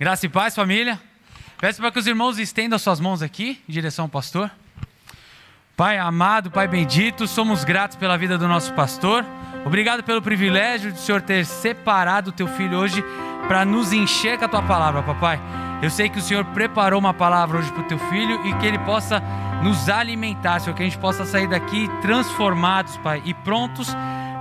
Graça e paz, família. Peço para que os irmãos estendam suas mãos aqui, em direção ao pastor. Pai amado, Pai bendito, somos gratos pela vida do nosso pastor. Obrigado pelo privilégio de Senhor ter separado o teu filho hoje para nos encher com a tua palavra, papai. Eu sei que o Senhor preparou uma palavra hoje para o teu filho e que ele possa nos alimentar, Senhor, que a gente possa sair daqui transformados, Pai, e prontos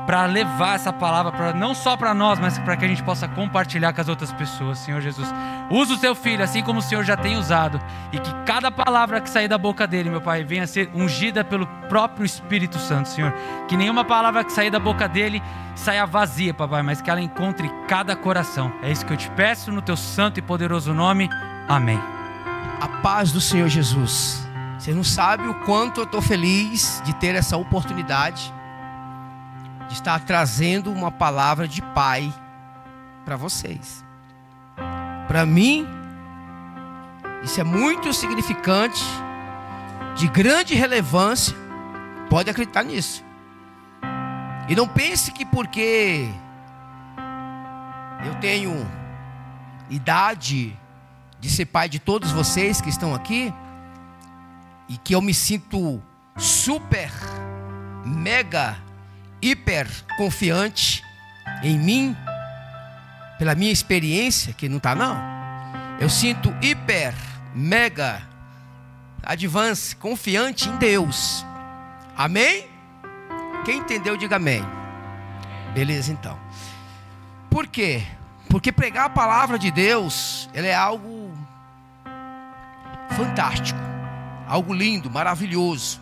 para levar essa palavra para não só para nós, mas para que a gente possa compartilhar com as outras pessoas, Senhor Jesus. Usa o teu filho assim como o Senhor já tem usado e que cada palavra que sair da boca dele, meu Pai, venha a ser ungida pelo próprio Espírito Santo, Senhor. Que nenhuma palavra que sair da boca dele saia vazia, papai, mas que ela encontre cada coração. É isso que eu te peço no teu santo e poderoso nome. Amém. A paz do Senhor Jesus. Você não sabe o quanto eu estou feliz de ter essa oportunidade de estar trazendo uma palavra de pai para vocês. Para mim, isso é muito significante, de grande relevância. Pode acreditar nisso. E não pense que porque eu tenho idade de ser pai de todos vocês que estão aqui e que eu me sinto super, mega hiper confiante em mim, pela minha experiência, que não está não. Eu sinto hiper, mega, advance, confiante em Deus. Amém? Quem entendeu, diga amém. Beleza, então. Por quê? Porque pregar a palavra de Deus, ela é algo fantástico, algo lindo, maravilhoso.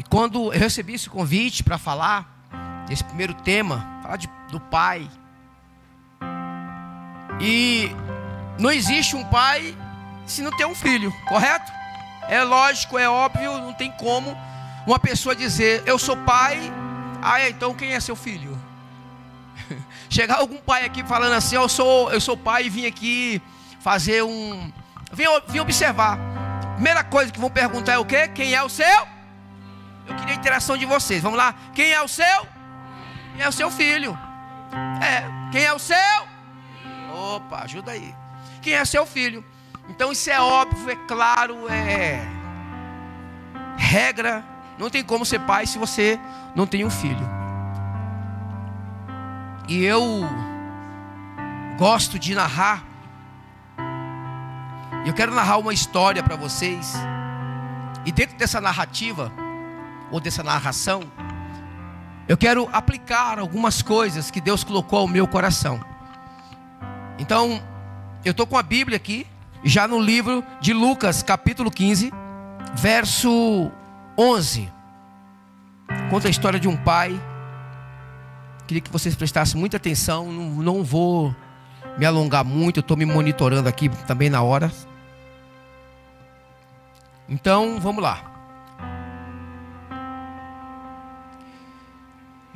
E quando eu recebi esse convite para falar desse primeiro tema, falar de, do pai. E não existe um pai se não tem um filho, correto? É lógico, é óbvio, não tem como uma pessoa dizer, eu sou pai, ah, então quem é seu filho? Chegar algum pai aqui falando assim, eu sou, eu sou pai e vim aqui fazer um. Vim, vim observar. Primeira coisa que vão perguntar é o quê? Quem é o seu? Eu queria a interação de vocês. Vamos lá. Quem é o seu? Quem é o seu filho? É. Quem é o seu? Opa, ajuda aí. Quem é seu filho? Então isso é óbvio, é claro, é regra. Não tem como ser pai se você não tem um filho. E eu gosto de narrar. Eu quero narrar uma história para vocês. E dentro dessa narrativa, ou dessa narração, eu quero aplicar algumas coisas que Deus colocou ao meu coração. Então, eu estou com a Bíblia aqui, já no livro de Lucas, capítulo 15, verso 11. Conta a história de um pai. Queria que vocês prestassem muita atenção. Não, não vou me alongar muito, estou me monitorando aqui também na hora. Então, vamos lá.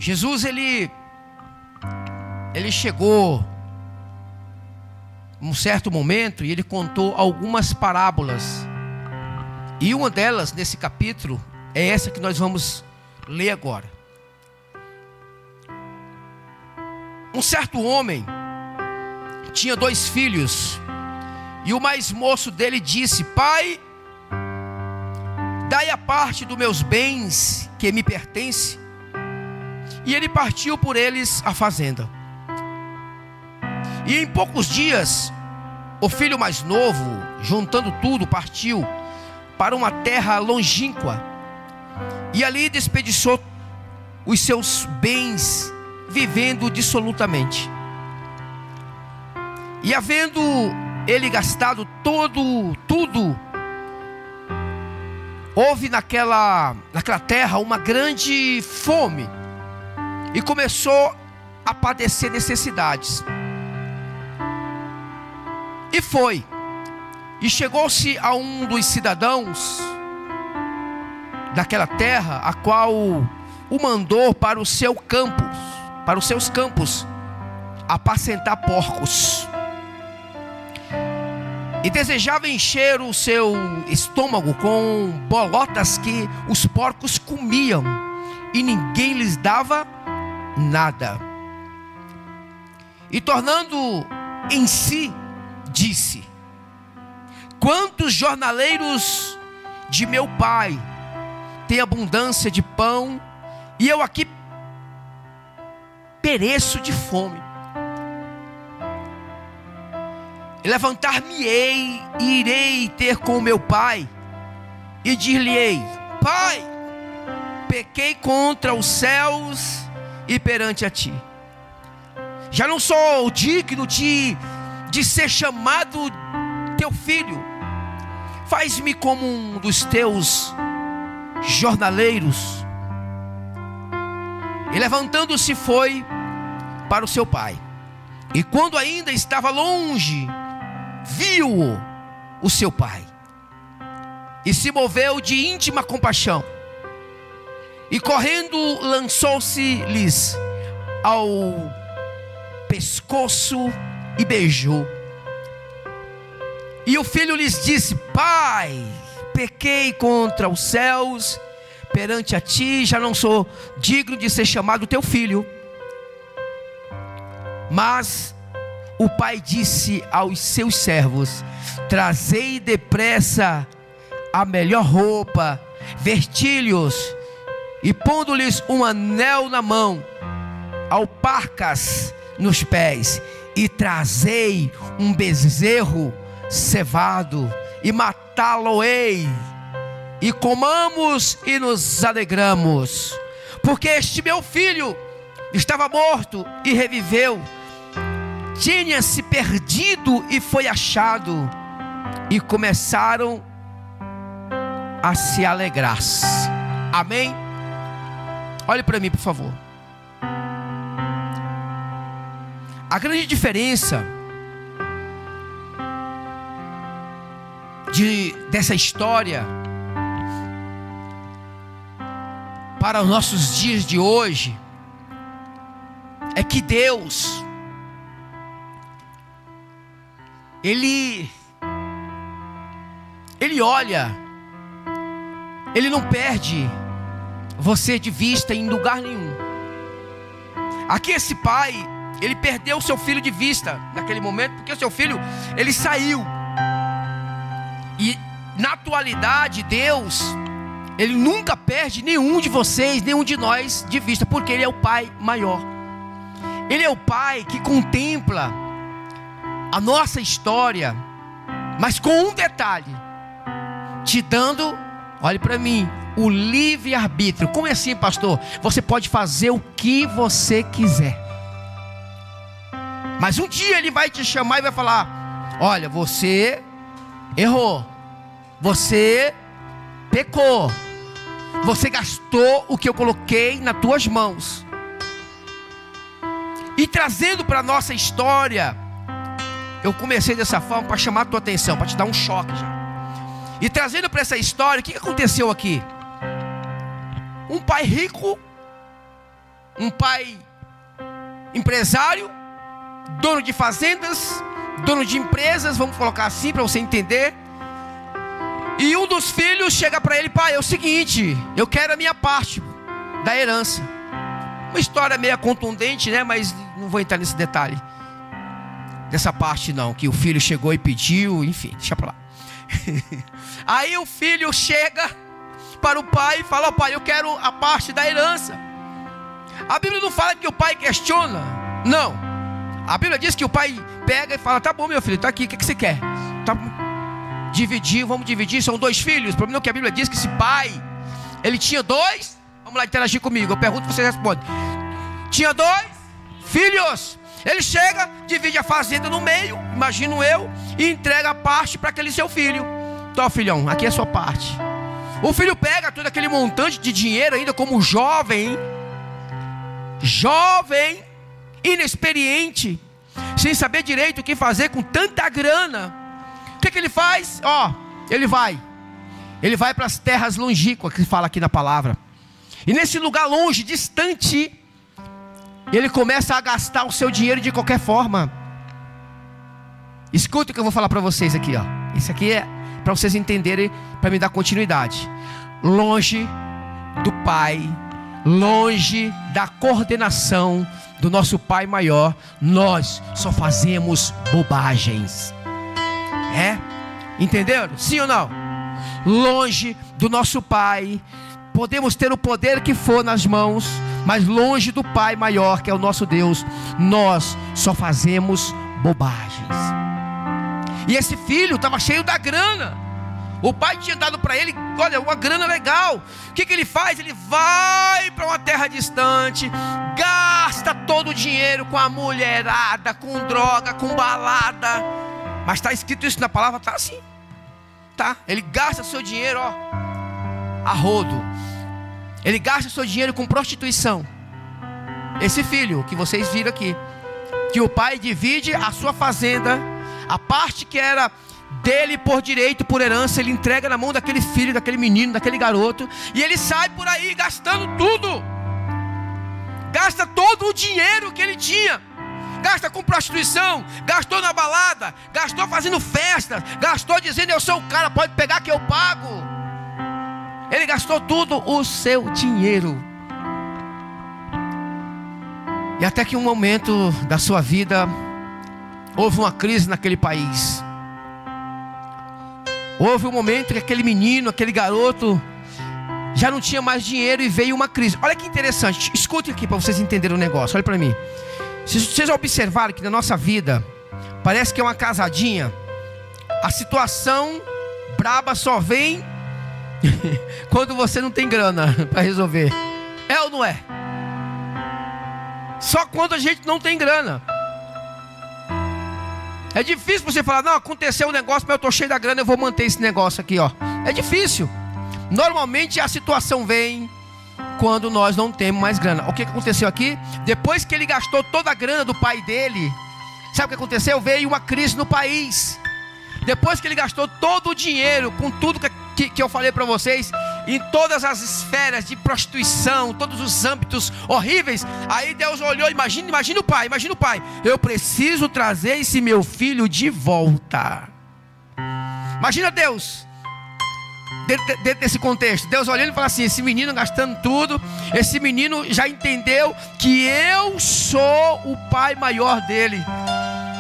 Jesus ele ele chegou um certo momento e ele contou algumas parábolas. E uma delas nesse capítulo é essa que nós vamos ler agora. Um certo homem tinha dois filhos, e o mais moço dele disse: Pai, dai a parte dos meus bens que me pertence. E ele partiu por eles a fazenda. E em poucos dias, o filho mais novo, juntando tudo, partiu para uma terra longínqua. E ali despediçou os seus bens, vivendo dissolutamente. E havendo ele gastado todo, tudo, houve naquela, naquela terra uma grande fome e começou a padecer necessidades. E foi. E chegou-se a um dos cidadãos daquela terra, a qual o mandou para o seu campos, para os seus campos, apacentar porcos. E desejava encher o seu estômago com bolotas que os porcos comiam, e ninguém lhes dava nada. E tornando em si, disse: Quantos jornaleiros de meu pai têm abundância de pão e eu aqui pereço de fome? Levantar-me-ei e irei ter com meu pai e dir-lhe-ei: Pai, pequei contra os céus e perante a ti. Já não sou digno de, de ser chamado teu filho. Faz-me como um dos teus jornaleiros. E levantando-se foi para o seu pai. E quando ainda estava longe, viu o seu pai e se moveu de íntima compaixão. E correndo lançou-se-lhes ao pescoço e beijou. E o filho lhes disse: Pai, pequei contra os céus, perante a ti, já não sou digno de ser chamado teu filho. Mas o pai disse aos seus servos: Trazei depressa a melhor roupa, vestilhos e pondo-lhes um anel na mão, alparcas nos pés, e trazei um bezerro cevado e matá-lo-ei, e comamos e nos alegramos, porque este meu filho estava morto e reviveu tinha se perdido e foi achado, e começaram a se alegrar. Amém? Olhe para mim, por favor. A grande diferença de, dessa história para os nossos dias de hoje é que Deus ele ele olha, ele não perde você de vista em lugar nenhum. Aqui esse pai, ele perdeu seu filho de vista naquele momento, porque o seu filho, ele saiu. E na atualidade, Deus, ele nunca perde nenhum de vocês, nenhum de nós de vista, porque ele é o pai maior. Ele é o pai que contempla a nossa história, mas com um detalhe: te dando, olhe para mim, o livre-arbítrio. Como é assim, pastor? Você pode fazer o que você quiser. Mas um dia ele vai te chamar e vai falar: Olha, você errou, você pecou, você gastou o que eu coloquei nas tuas mãos. E trazendo para a nossa história, eu comecei dessa forma para chamar a tua atenção, para te dar um choque já. E trazendo para essa história, o que aconteceu aqui? Um pai rico, um pai empresário, dono de fazendas, dono de empresas, vamos colocar assim para você entender. E um dos filhos chega para ele, pai, é o seguinte, eu quero a minha parte da herança. Uma história meio contundente, né? Mas não vou entrar nesse detalhe dessa parte não, que o filho chegou e pediu, enfim, deixa para lá. Aí o filho chega para o pai e fala: oh, pai, eu quero a parte da herança. A Bíblia não fala que o pai questiona, não. A Bíblia diz que o pai pega e fala: tá bom, meu filho, tá aqui, o que, que você quer? Tá, dividir, vamos dividir, são dois filhos. O problema é que a Bíblia diz que esse pai, ele tinha dois. Vamos lá interagir comigo, eu pergunto, você responde. Tinha dois filhos. Ele chega, divide a fazenda no meio, imagino eu, e entrega a parte para aquele seu filho. Então, filhão, aqui é a sua parte. O filho pega todo aquele montante de dinheiro, ainda como jovem, jovem, inexperiente, sem saber direito o que fazer com tanta grana. O que, que ele faz? Ó, ele vai, ele vai para as terras longínquas, que fala aqui na palavra. E nesse lugar longe, distante, ele começa a gastar o seu dinheiro de qualquer forma. Escuta o que eu vou falar para vocês aqui, ó. Isso aqui é para vocês entenderem, para me dar continuidade. Longe do Pai, longe da coordenação do nosso Pai maior, nós só fazemos bobagens. É? Entenderam? Sim ou não? Longe do nosso Pai, podemos ter o poder que for nas mãos, mas longe do Pai maior, que é o nosso Deus, nós só fazemos bobagens. E esse filho estava cheio da grana. O pai tinha dado para ele, olha, uma grana legal. O que, que ele faz? Ele vai para uma terra distante, gasta todo o dinheiro com a mulherada, com droga, com balada. Mas está escrito isso na palavra, tá assim. Tá? Ele gasta seu dinheiro, ó, a rodo. Ele gasta seu dinheiro com prostituição. Esse filho que vocês viram aqui, que o pai divide a sua fazenda, a parte que era dele por direito, por herança, ele entrega na mão daquele filho, daquele menino, daquele garoto, e ele sai por aí gastando tudo. Gasta todo o dinheiro que ele tinha. Gasta com prostituição, gastou na balada, gastou fazendo festas, gastou dizendo eu sou o cara, pode pegar que eu pago. Ele gastou tudo o seu dinheiro. E até que um momento da sua vida houve uma crise naquele país. Houve um momento que aquele menino, aquele garoto, já não tinha mais dinheiro e veio uma crise. Olha que interessante, escute aqui para vocês entenderem o negócio. Olha para mim. Se vocês observarem que na nossa vida parece que é uma casadinha, a situação braba só vem quando você não tem grana para resolver. É ou não é? Só quando a gente não tem grana. É difícil você falar, não, aconteceu um negócio, mas eu estou cheio da grana, eu vou manter esse negócio aqui, ó. É difícil. Normalmente a situação vem quando nós não temos mais grana. O que aconteceu aqui? Depois que ele gastou toda a grana do pai dele, sabe o que aconteceu? Veio uma crise no país. Depois que ele gastou todo o dinheiro com tudo que, que, que eu falei para vocês, em todas as esferas de prostituição, todos os âmbitos horríveis. Aí Deus olhou, imagina, imagina o pai, imagina o pai. Eu preciso trazer esse meu filho de volta. Imagina Deus. Dentro, desse contexto, Deus olhando e fala assim: esse menino gastando tudo, esse menino já entendeu que eu sou o pai maior dele.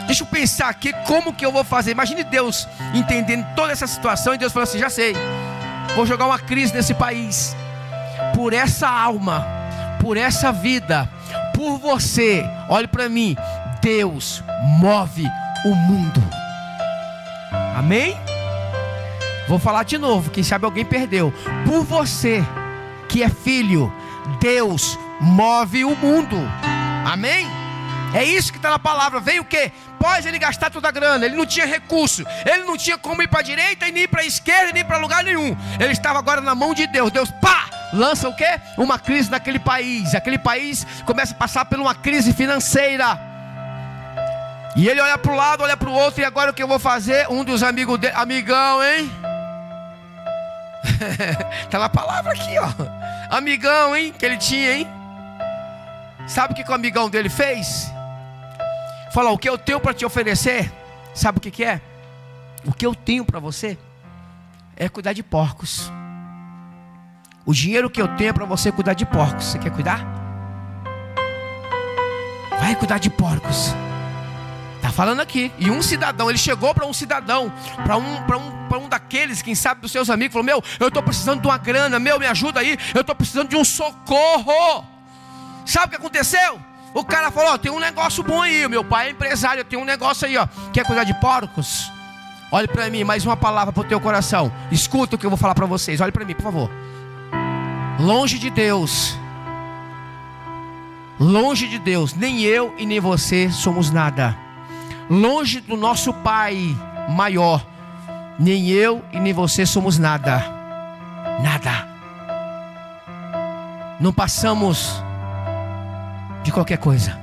Deixa eu pensar aqui como que eu vou fazer. Imagine Deus entendendo toda essa situação e Deus falou assim: já sei. Vou jogar uma crise nesse país. Por essa alma, por essa vida, por você. Olhe para mim. Deus move o mundo. Amém? Vou falar de novo. Quem sabe alguém perdeu. Por você, que é filho, Deus move o mundo. Amém? É isso que está na palavra. Veio o que? Após ele gastar toda a grana, ele não tinha recurso, ele não tinha como ir para a direita, e nem para a esquerda, nem para lugar nenhum. Ele estava agora na mão de Deus. Deus, pá, lança o quê? Uma crise naquele país. Aquele país começa a passar por uma crise financeira. E ele olha para o lado, olha para o outro, e agora o que eu vou fazer? Um dos amigos dele, amigão, hein? Está na palavra aqui, ó. Amigão, hein? Que ele tinha, hein? Sabe o que, que o amigão dele fez? Fala, o que eu tenho para te oferecer, sabe o que, que é? O que eu tenho para você é cuidar de porcos. O dinheiro que eu tenho é para você cuidar de porcos. Você quer cuidar? Vai cuidar de porcos. Tá falando aqui. E um cidadão, ele chegou para um cidadão, para um, para um, para um daqueles, quem sabe dos seus amigos, falou: Meu, eu estou precisando de uma grana, meu, me ajuda aí. Eu estou precisando de um socorro. Sabe o que aconteceu? O cara falou: tem um negócio bom aí. Meu pai é empresário, tem um negócio aí, ó. Quer cuidar de porcos? Olhe para mim, mais uma palavra para o teu coração. Escuta o que eu vou falar para vocês. Olhe para mim, por favor. Longe de Deus, longe de Deus, nem eu e nem você somos nada. Longe do nosso Pai maior, nem eu e nem você somos nada. Nada. Não passamos de qualquer coisa.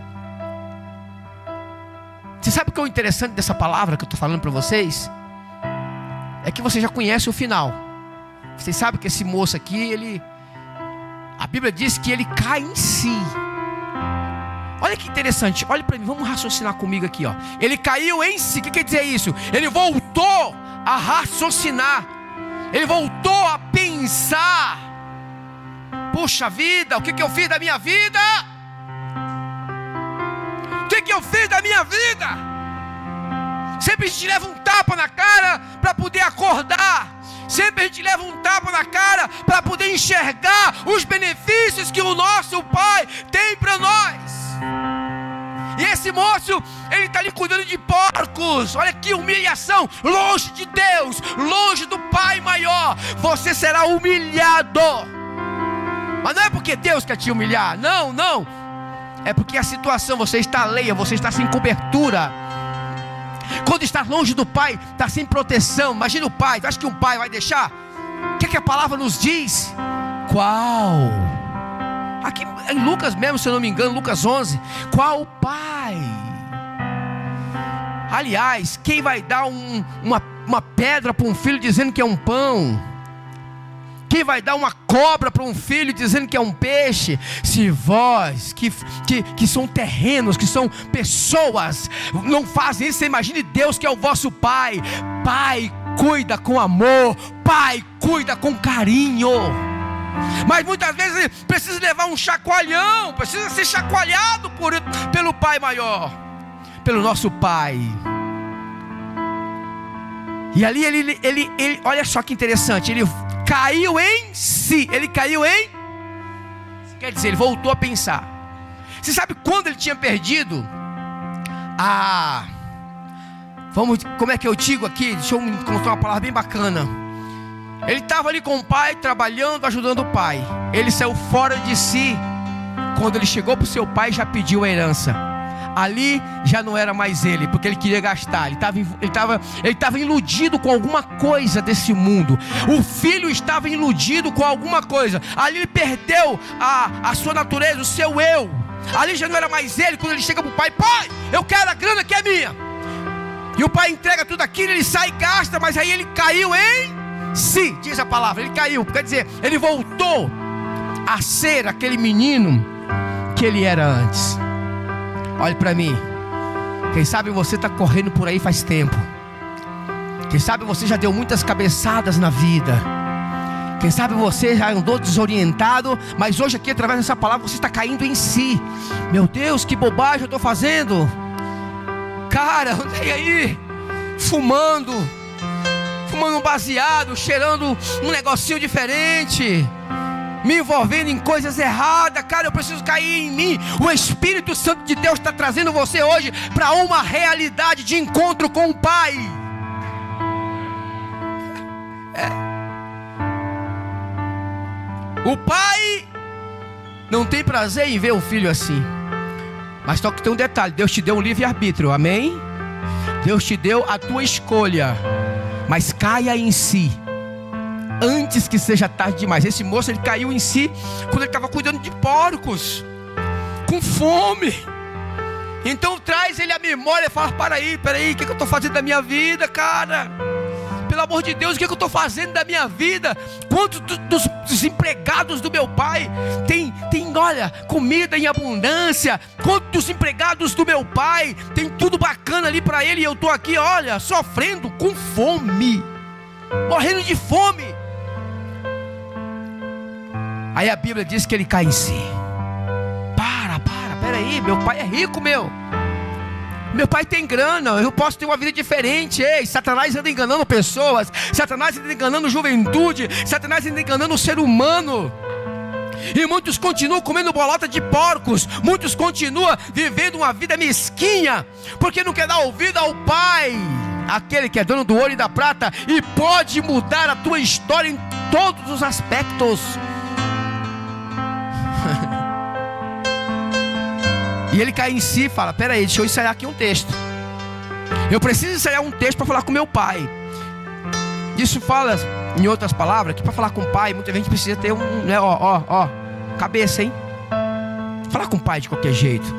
Você sabe o que é o interessante dessa palavra que eu estou falando para vocês? É que você já conhece o final. Vocês sabem que esse moço aqui, ele. A Bíblia diz que ele cai em si. Olha que interessante, olha para mim, vamos raciocinar comigo aqui, ó. Ele caiu em si, o que quer dizer isso? Ele voltou a raciocinar, ele voltou a pensar. Puxa vida, o que, que eu fiz da minha vida? Que, que eu fiz da minha vida? Sempre a gente leva um tapa na cara para poder acordar. Sempre a gente leva um tapa na cara para poder enxergar os benefícios que o nosso Pai tem para nós. E esse moço, ele está ali cuidando de porcos. Olha que humilhação. Longe de Deus, longe do Pai maior. Você será humilhado. Mas não é porque Deus quer te humilhar. Não, não. É porque a situação, você está alheia, você está sem cobertura. Quando está longe do pai, está sem proteção. Imagina o pai, acha que um pai vai deixar? O que, é que a palavra nos diz? Qual? Aqui em Lucas mesmo, se eu não me engano, Lucas 11. Qual pai? Aliás, quem vai dar um, uma, uma pedra para um filho dizendo que é um pão? Quem vai dar uma cobra para um filho dizendo que é um peixe? Se vós, que, que, que são terrenos, que são pessoas, não fazem isso, você imagine Deus que é o vosso Pai. Pai, cuida com amor. Pai, cuida com carinho. Mas muitas vezes precisa levar um chacoalhão, precisa ser chacoalhado por, pelo Pai maior, pelo nosso Pai. E ali ele, ele, ele, olha só que interessante, ele caiu em si. Ele caiu em. Quer dizer, ele voltou a pensar. Você sabe quando ele tinha perdido? Ah. Vamos, como é que eu digo aqui? Deixa eu encontrar uma palavra bem bacana. Ele estava ali com o pai, trabalhando, ajudando o pai. Ele saiu fora de si. Quando ele chegou para o seu pai, já pediu a herança ali já não era mais ele, porque ele queria gastar, ele estava ele estava ele estava iludido com alguma coisa desse mundo. O filho estava iludido com alguma coisa. Ali ele perdeu a, a sua natureza, o seu eu. Ali já não era mais ele, quando ele chega para o pai, pai, eu quero a grana que é minha. E o pai entrega tudo aquilo, ele sai e gasta, mas aí ele caiu em si, diz a palavra, ele caiu, quer dizer, ele voltou a ser aquele menino que ele era antes. Olhe para mim. Quem sabe você está correndo por aí faz tempo. Quem sabe você já deu muitas cabeçadas na vida. Quem sabe você já andou desorientado, mas hoje aqui através dessa palavra você está caindo em si. Meu Deus, que bobagem eu estou fazendo. Cara, andei aí fumando, fumando um baseado, cheirando um negocinho diferente me envolvendo em coisas erradas, cara, eu preciso cair em mim. O Espírito Santo de Deus está trazendo você hoje para uma realidade de encontro com o Pai. É. O Pai não tem prazer em ver o filho assim. Mas só que tem um detalhe: Deus te deu um livre-arbítrio, amém? Deus te deu a tua escolha, mas caia em si antes que seja tarde demais. Esse moço ele caiu em si quando ele estava cuidando de porcos, com fome. Então traz ele à memória e fala: para aí, para aí, o que, que eu estou fazendo da minha vida, cara? Pelo amor de Deus, o que, que eu estou fazendo da minha vida? Quantos dos, dos empregados do meu pai tem, tem, olha, comida em abundância? Quantos dos empregados do meu pai tem tudo bacana ali para ele e eu estou aqui, olha, sofrendo com fome, morrendo de fome. Aí a Bíblia diz que ele cai em si. Para, para, peraí, meu pai é rico, meu. Meu pai tem grana, eu posso ter uma vida diferente. Ei, Satanás anda enganando pessoas, Satanás anda enganando juventude, Satanás anda enganando o ser humano. E muitos continuam comendo bolota de porcos, muitos continuam vivendo uma vida mesquinha, porque não quer dar ouvido ao Pai, aquele que é dono do ouro e da prata e pode mudar a tua história em todos os aspectos. E ele cai em si e fala: Peraí, deixa eu ensaiar aqui um texto. Eu preciso ensaiar um texto para falar com meu pai. Isso fala, em outras palavras, que para falar com o pai, muita gente precisa ter um, né, ó, ó, ó, cabeça, hein? Falar com o pai de qualquer jeito.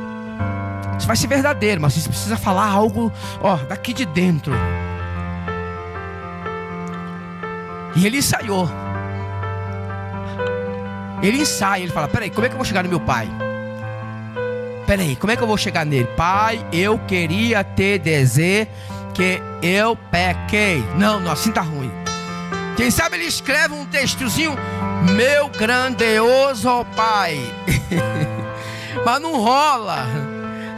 Isso vai ser verdadeiro, mas você precisa falar algo, ó, daqui de dentro. E ele ensaiou. Ele ensaia, ele fala: Peraí, como é que eu vou chegar no meu pai? Peraí, como é que eu vou chegar nele? Pai, eu queria te dizer que eu pequei. Não, não, assim tá ruim. Quem sabe ele escreve um textozinho, meu grandioso pai. Mas não rola.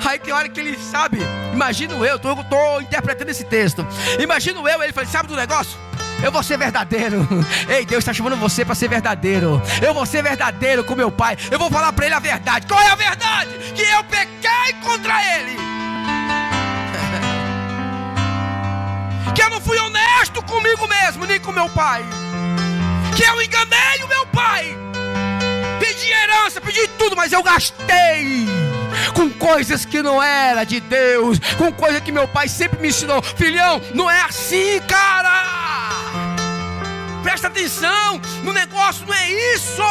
Aí tem hora que ele sabe, imagino eu, estou interpretando esse texto. Imagino eu, ele fala, sabe do negócio? Eu vou ser verdadeiro. Ei, Deus está chamando você para ser verdadeiro. Eu vou ser verdadeiro com meu pai. Eu vou falar para ele a verdade. Qual é a verdade? Que eu pequei contra ele. que eu não fui honesto comigo mesmo, nem com meu pai. Que eu enganei o meu pai. Pedi herança, pedi tudo, mas eu gastei com coisas que não era de Deus, com coisas que meu pai sempre me ensinou. Filhão, não é assim, cara. Presta atenção no negócio, não é isso.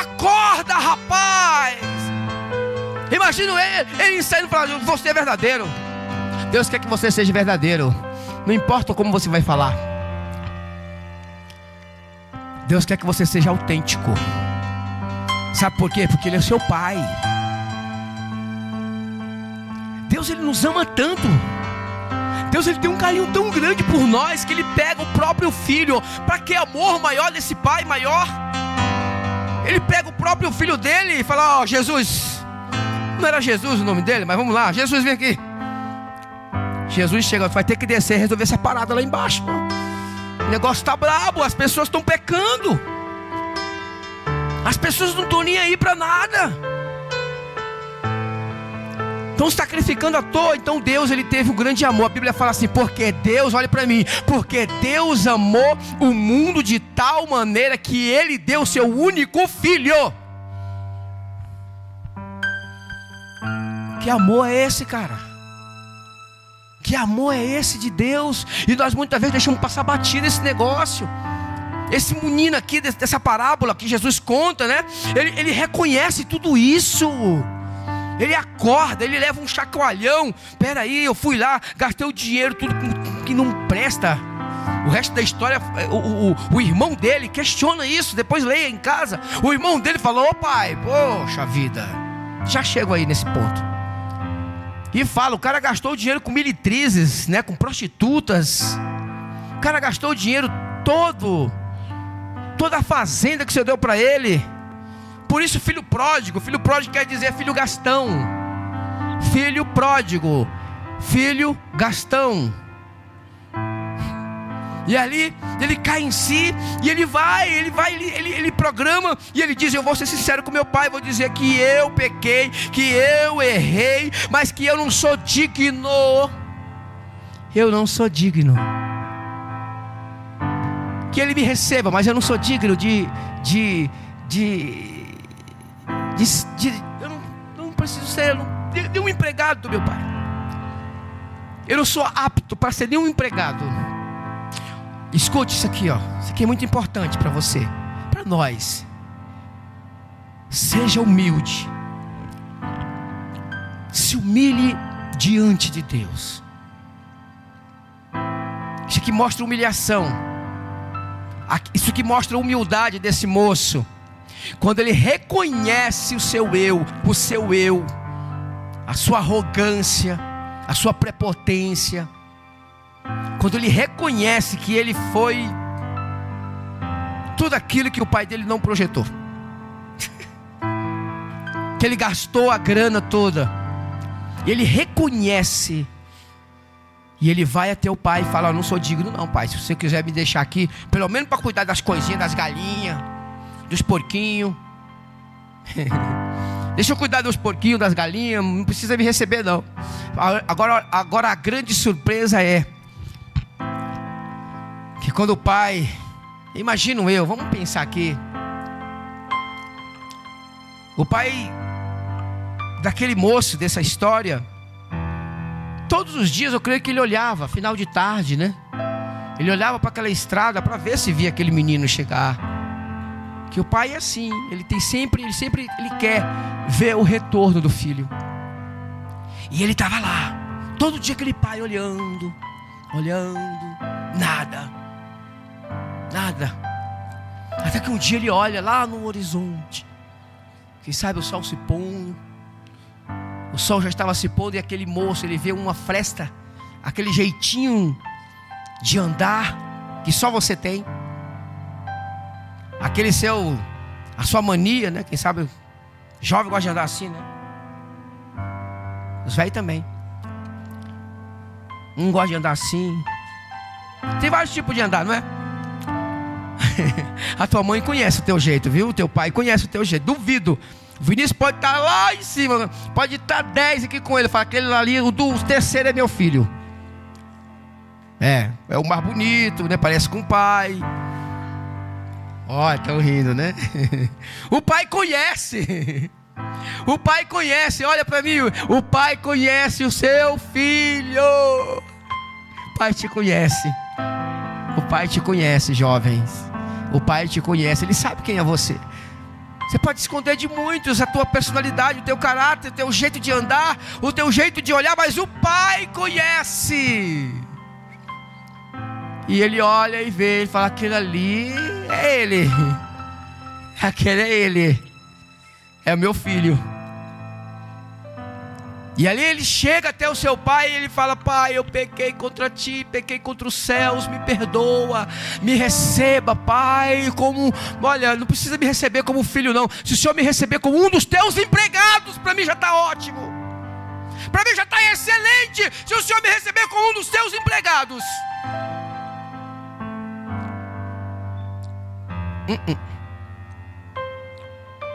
Acorda, rapaz. Imagina ele, ele saindo falando: Você é verdadeiro. Deus quer que você seja verdadeiro. Não importa como você vai falar. Deus quer que você seja autêntico. Sabe por quê? Porque Ele é seu Pai. Deus Ele nos ama tanto. Deus Ele tem um carinho tão grande por nós que Ele pega o próprio filho. Para que amor maior desse Pai maior? Ele pega o próprio filho dele e fala: Ó, oh, Jesus. Não era Jesus o nome dele, mas vamos lá. Jesus, vem aqui. Jesus chega, vai ter que descer e resolver essa parada lá embaixo. O negócio está brabo, as pessoas estão pecando. As pessoas não estão nem aí para nada. Estão sacrificando à toa. Então Deus ele teve um grande amor. A Bíblia fala assim: porque Deus, olha para mim, porque Deus amou o mundo de tal maneira que Ele deu o seu único filho. Que amor é esse, cara? Que amor é esse de Deus? E nós muitas vezes deixamos passar batida esse negócio. Esse menino aqui, dessa parábola que Jesus conta, né? Ele, ele reconhece tudo isso. Ele acorda, ele leva um chacoalhão. Peraí, eu fui lá, gastei o dinheiro, tudo que não presta. O resto da história, o, o, o, irmão dele questiona isso, depois leia em casa. O irmão dele falou: Ô pai, poxa vida, já chego aí nesse ponto. E fala, o cara gastou dinheiro com militrizes, né, com prostitutas. O cara gastou o dinheiro todo, toda a fazenda que você deu para ele. Por isso, filho pródigo, filho pródigo quer dizer filho gastão. Filho pródigo, filho gastão. E ali ele cai em si e ele vai, ele vai, ele, ele, ele, programa e ele diz: Eu vou ser sincero com meu pai, vou dizer que eu pequei, que eu errei, mas que eu não sou digno. Eu não sou digno. Que ele me receba, mas eu não sou digno de. de, de, eu não, não preciso ser de, de um empregado do meu pai. Eu não sou apto para ser nenhum empregado. Escute isso aqui, ó. Isso aqui é muito importante para você, para nós. Seja humilde. Se humilhe diante de Deus. Isso aqui mostra humilhação. Isso aqui mostra a humildade desse moço. Quando ele reconhece o seu eu, o seu eu, a sua arrogância, a sua prepotência, quando ele reconhece que ele foi tudo aquilo que o pai dele não projetou, que ele gastou a grana toda, ele reconhece. E ele vai até o pai e fala: Eu não sou digno, não, pai. Se você quiser me deixar aqui, pelo menos para cuidar das coisinhas, das galinhas, dos porquinhos. Deixa eu cuidar dos porquinhos, das galinhas, não precisa me receber, não. Agora, agora a grande surpresa é que quando o pai, imagino eu, vamos pensar aqui, o pai daquele moço dessa história, todos os dias eu creio que ele olhava, final de tarde, né? Ele olhava para aquela estrada para ver se via aquele menino chegar. Que o pai é assim, ele tem sempre, ele sempre ele quer ver o retorno do filho. E ele estava lá, todo dia aquele pai olhando, olhando, nada. Nada. Até que um dia ele olha lá no horizonte. Quem sabe o sol se pondo. O sol já estava se pondo e aquele moço, ele vê uma fresta, aquele jeitinho de andar que só você tem. Aquele seu a sua mania, né? Quem sabe jovem gosta de andar assim, né? Os velhos também. Um gosta de andar assim. Tem vários tipos de andar, não é? A tua mãe conhece o teu jeito, viu? O teu pai conhece o teu jeito. Duvido. O Vinícius pode estar lá em cima, pode estar 10 aqui com ele. Fala, aquele ali, o, do, terceiro é meu filho. É, é o mais bonito, né? Parece com o pai. Olha, estão rindo, né? o pai conhece. O pai conhece, olha para mim. O pai conhece o seu filho. O pai te conhece. O pai te conhece, jovens. O pai te conhece, ele sabe quem é você. Você pode esconder de muitos a tua personalidade, o teu caráter, o teu jeito de andar, o teu jeito de olhar, mas o pai conhece. E ele olha e vê, ele fala: aquele ali é ele. Aquele é ele. É o meu filho. E ali ele chega até o seu pai e ele fala: Pai, eu pequei contra ti, pequei contra os céus, me perdoa, me receba, Pai, como. Olha, não precisa me receber como filho, não. Se o Senhor me receber como um dos teus empregados, para mim já está ótimo. Para mim já está excelente. Se o Senhor me receber como um dos teus empregados.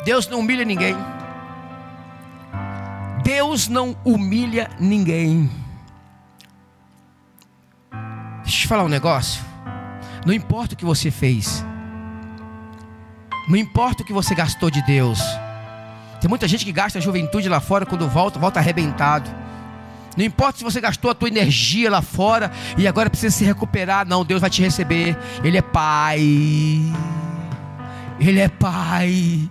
Deus não humilha ninguém. Deus não humilha ninguém. Deixa eu te falar um negócio. Não importa o que você fez. Não importa o que você gastou de Deus. Tem muita gente que gasta a juventude lá fora, quando volta, volta arrebentado. Não importa se você gastou a tua energia lá fora e agora precisa se recuperar. Não, Deus vai te receber. Ele é Pai. Ele é Pai.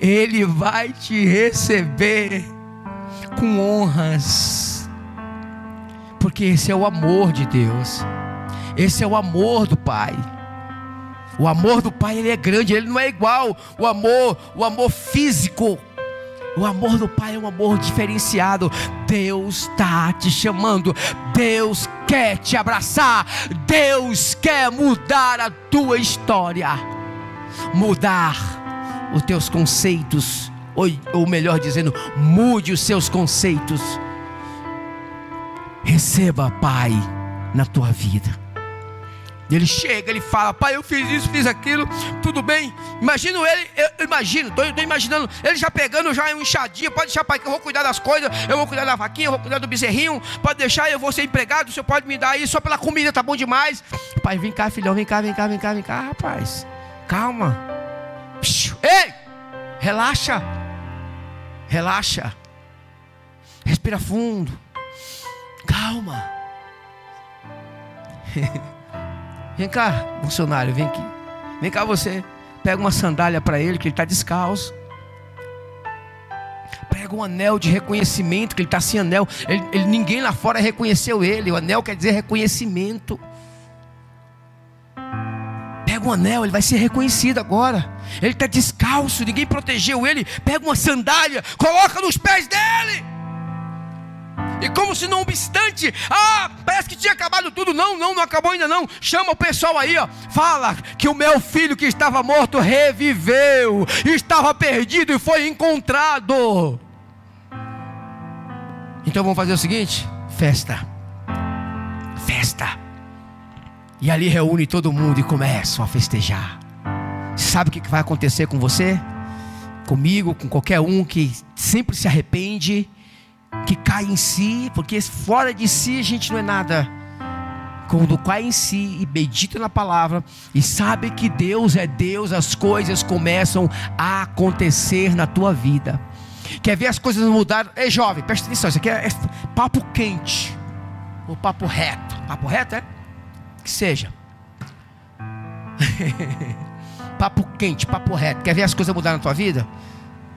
Ele vai te receber com honras, porque esse é o amor de Deus, esse é o amor do Pai. O amor do Pai ele é grande, ele não é igual o amor, o amor físico. O amor do Pai é um amor diferenciado. Deus está te chamando. Deus quer te abraçar. Deus quer mudar a tua história. Mudar os teus conceitos ou, ou melhor dizendo, mude os seus conceitos. Receba, Pai, na tua vida. Ele chega, ele fala, pai, eu fiz isso, fiz aquilo, tudo bem. Imagino ele, eu imagino, estou imaginando, ele já pegando já um enxadinha, pode deixar, pai, que eu vou cuidar das coisas, eu vou cuidar da vaquinha, eu vou cuidar do bezerrinho, pode deixar, eu vou ser empregado, o senhor pode me dar isso só pela comida, tá bom demais. Pai, vem cá, filhão, vem cá, vem cá, vem cá, vem cá, rapaz. Calma. Ei! Relaxa. Relaxa. Respira fundo. Calma. vem cá, funcionário, vem aqui. Vem cá você. Pega uma sandália para ele, que ele está descalço. Pega um anel de reconhecimento, que ele está sem anel. Ele, ele, ninguém lá fora reconheceu ele. O anel quer dizer reconhecimento pega um anel, ele vai ser reconhecido agora. Ele está descalço, ninguém protegeu ele. Pega uma sandália, coloca nos pés dele. E como se não obstante, ah, parece que tinha acabado tudo. Não, não, não acabou ainda não. Chama o pessoal aí, ó. Fala que o meu filho que estava morto reviveu, estava perdido e foi encontrado. Então vamos fazer o seguinte: festa. Festa. E ali reúne todo mundo e começam a festejar. Sabe o que vai acontecer com você? Comigo, com qualquer um que sempre se arrepende, que cai em si, porque fora de si a gente não é nada. Quando cai em si e medita na palavra e sabe que Deus é Deus, as coisas começam a acontecer na tua vida. Quer ver as coisas mudar? Ei, jovem, presta atenção, isso aqui é, é papo quente. O papo reto. Papo reto é? Que seja. papo quente, papo reto. Quer ver as coisas mudar na tua vida?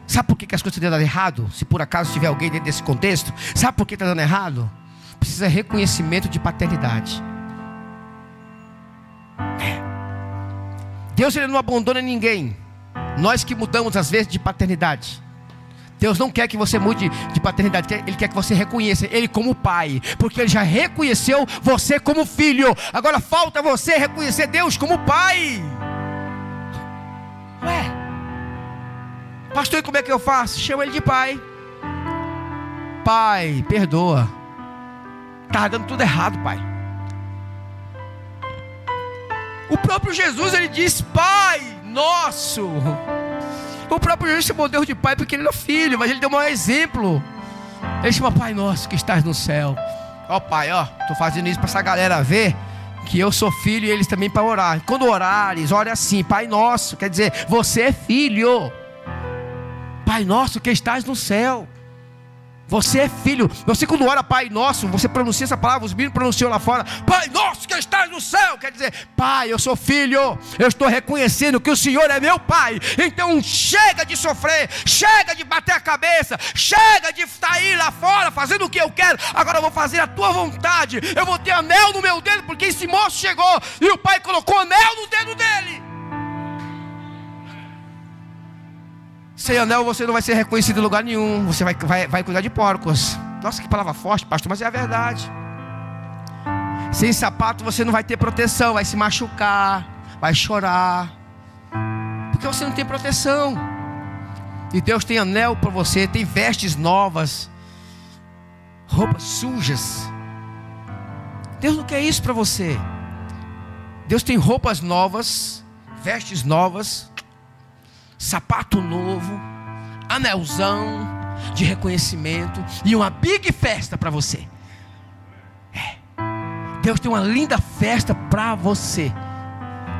Sabe por que, que as coisas estão dando errado? Se por acaso tiver alguém dentro desse contexto, sabe por que está dando errado? Precisa reconhecimento de paternidade. É. Deus ele não abandona ninguém. Nós que mudamos às vezes de paternidade. Deus não quer que você mude de paternidade, Ele quer que você reconheça Ele como pai, porque Ele já reconheceu você como filho. Agora falta você reconhecer Deus como pai. Ué, pastor, e como é que eu faço? Chama Ele de pai. Pai, perdoa. Estava dando tudo errado, Pai. O próprio Jesus ele diz: Pai nosso. O próprio Jesus chamou Deus de Pai porque ele era filho, mas ele deu um maior exemplo. Ele chama Pai nosso que estás no céu. Ó Pai, ó, tô fazendo isso para essa galera ver que eu sou filho e eles também para orar. Quando orares, ore assim, Pai nosso, quer dizer, você é filho. Pai nosso que estás no céu. Você é filho. Você quando ora Pai Nosso, você pronuncia essa palavra, os meninos pronunciam lá fora. Pai Nosso que estás no céu. Quer dizer, Pai, eu sou filho. Eu estou reconhecendo que o Senhor é meu Pai. Então chega de sofrer, chega de bater a cabeça, chega de sair lá fora fazendo o que eu quero. Agora eu vou fazer a tua vontade. Eu vou ter anel no meu dedo, porque esse moço chegou e o pai colocou anel no dedo dele. Sem anel você não vai ser reconhecido em lugar nenhum. Você vai, vai, vai cuidar de porcos. Nossa, que palavra forte, pastor, mas é a verdade. Sem sapato você não vai ter proteção, vai se machucar, vai chorar. Porque você não tem proteção. E Deus tem anel para você, tem vestes novas, roupas sujas. Deus não quer isso para você. Deus tem roupas novas, vestes novas, sapato novo, anelzão de reconhecimento e uma big festa para você. É. Deus tem uma linda festa para você,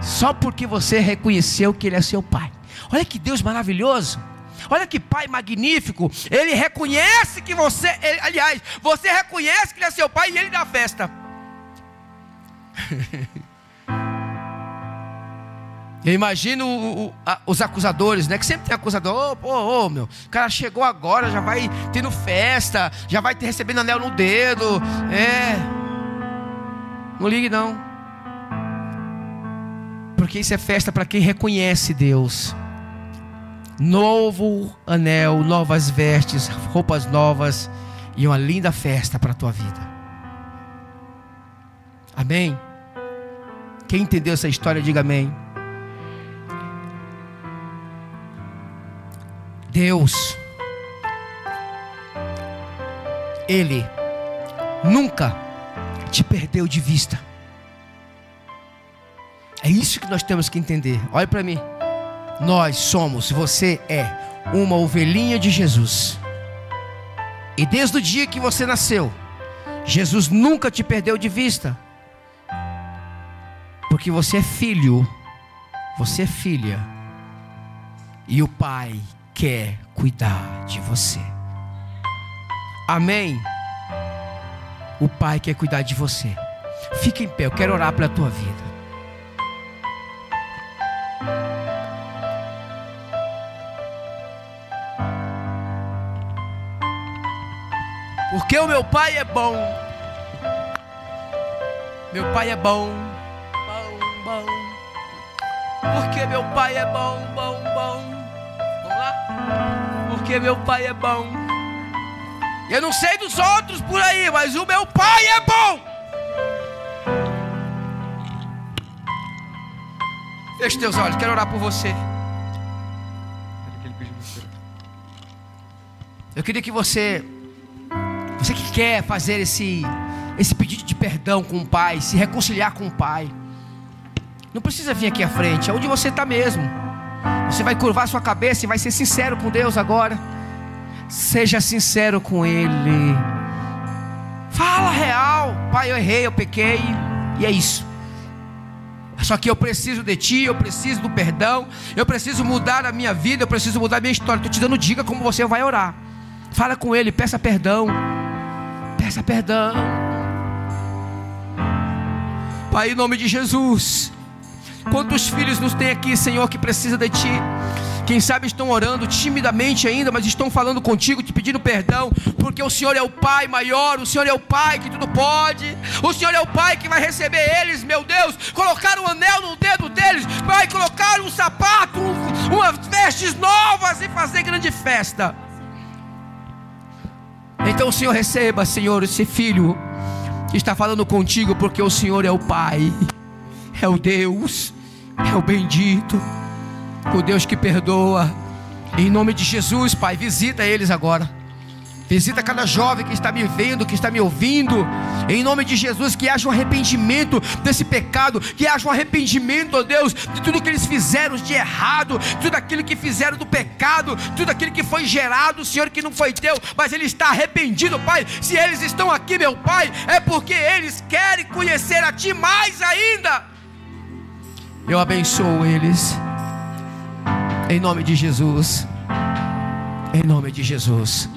só porque você reconheceu que Ele é seu Pai. Olha que Deus maravilhoso. Olha que pai magnífico. Ele reconhece que você, ele, aliás, você reconhece que ele é seu pai e ele dá festa. Eu imagino o, o, a, os acusadores, né? Que sempre tem acusador. Ô, meu, o cara chegou agora, já vai tendo festa, já vai ter recebendo anel no dedo. É. Não ligue não. Porque isso é festa para quem reconhece Deus. Novo anel, novas vestes, roupas novas e uma linda festa para a tua vida. Amém? Quem entendeu essa história, diga amém. Deus, Ele nunca te perdeu de vista. É isso que nós temos que entender. Olha para mim. Nós somos, você é uma ovelhinha de Jesus. E desde o dia que você nasceu, Jesus nunca te perdeu de vista. Porque você é filho, você é filha. E o Pai quer cuidar de você. Amém? O Pai quer cuidar de você. Fica em pé, eu quero orar pela tua vida. Porque o meu pai é bom. Meu pai é bom. Bom, bom. Porque meu pai é bom, bom, bom. Porque meu pai é bom. Eu não sei dos outros por aí, mas o meu pai é bom. Feche teus olhos, quero orar por você. Eu queria que você você que quer fazer esse, esse pedido de perdão com o Pai, se reconciliar com o Pai, não precisa vir aqui à frente, é onde você está mesmo. Você vai curvar sua cabeça e vai ser sincero com Deus agora. Seja sincero com Ele. Fala real, Pai, eu errei, eu pequei, e é isso. Só que eu preciso de Ti, eu preciso do perdão, eu preciso mudar a minha vida, eu preciso mudar a minha história. Estou te dando dica como você vai orar. Fala com Ele, peça perdão. Peça perdão. Pai, em nome de Jesus. Quantos filhos nos tem aqui, Senhor, que precisa de Ti? Quem sabe estão orando timidamente ainda, mas estão falando contigo, te pedindo perdão, porque o Senhor é o Pai maior, o Senhor é o Pai que tudo pode, o Senhor é o Pai que vai receber eles, meu Deus, colocar um anel no dedo deles, vai colocar um sapato, umas vestes novas e fazer grande festa. Então o Senhor receba, Senhor, esse filho que está falando contigo, porque o Senhor é o Pai, é o Deus, é o bendito, o Deus que perdoa. Em nome de Jesus, Pai, visita eles agora. Visita cada jovem que está me vendo, que está me ouvindo. Em nome de Jesus, que haja um arrependimento desse pecado, que haja um arrependimento, ó Deus, de tudo que eles fizeram de errado, tudo aquilo que fizeram do pecado, tudo aquilo que foi gerado, Senhor, que não foi teu, mas ele está arrependido, Pai. Se eles estão aqui, meu Pai, é porque eles querem conhecer a Ti mais ainda. Eu abençoo eles. Em nome de Jesus. Em nome de Jesus.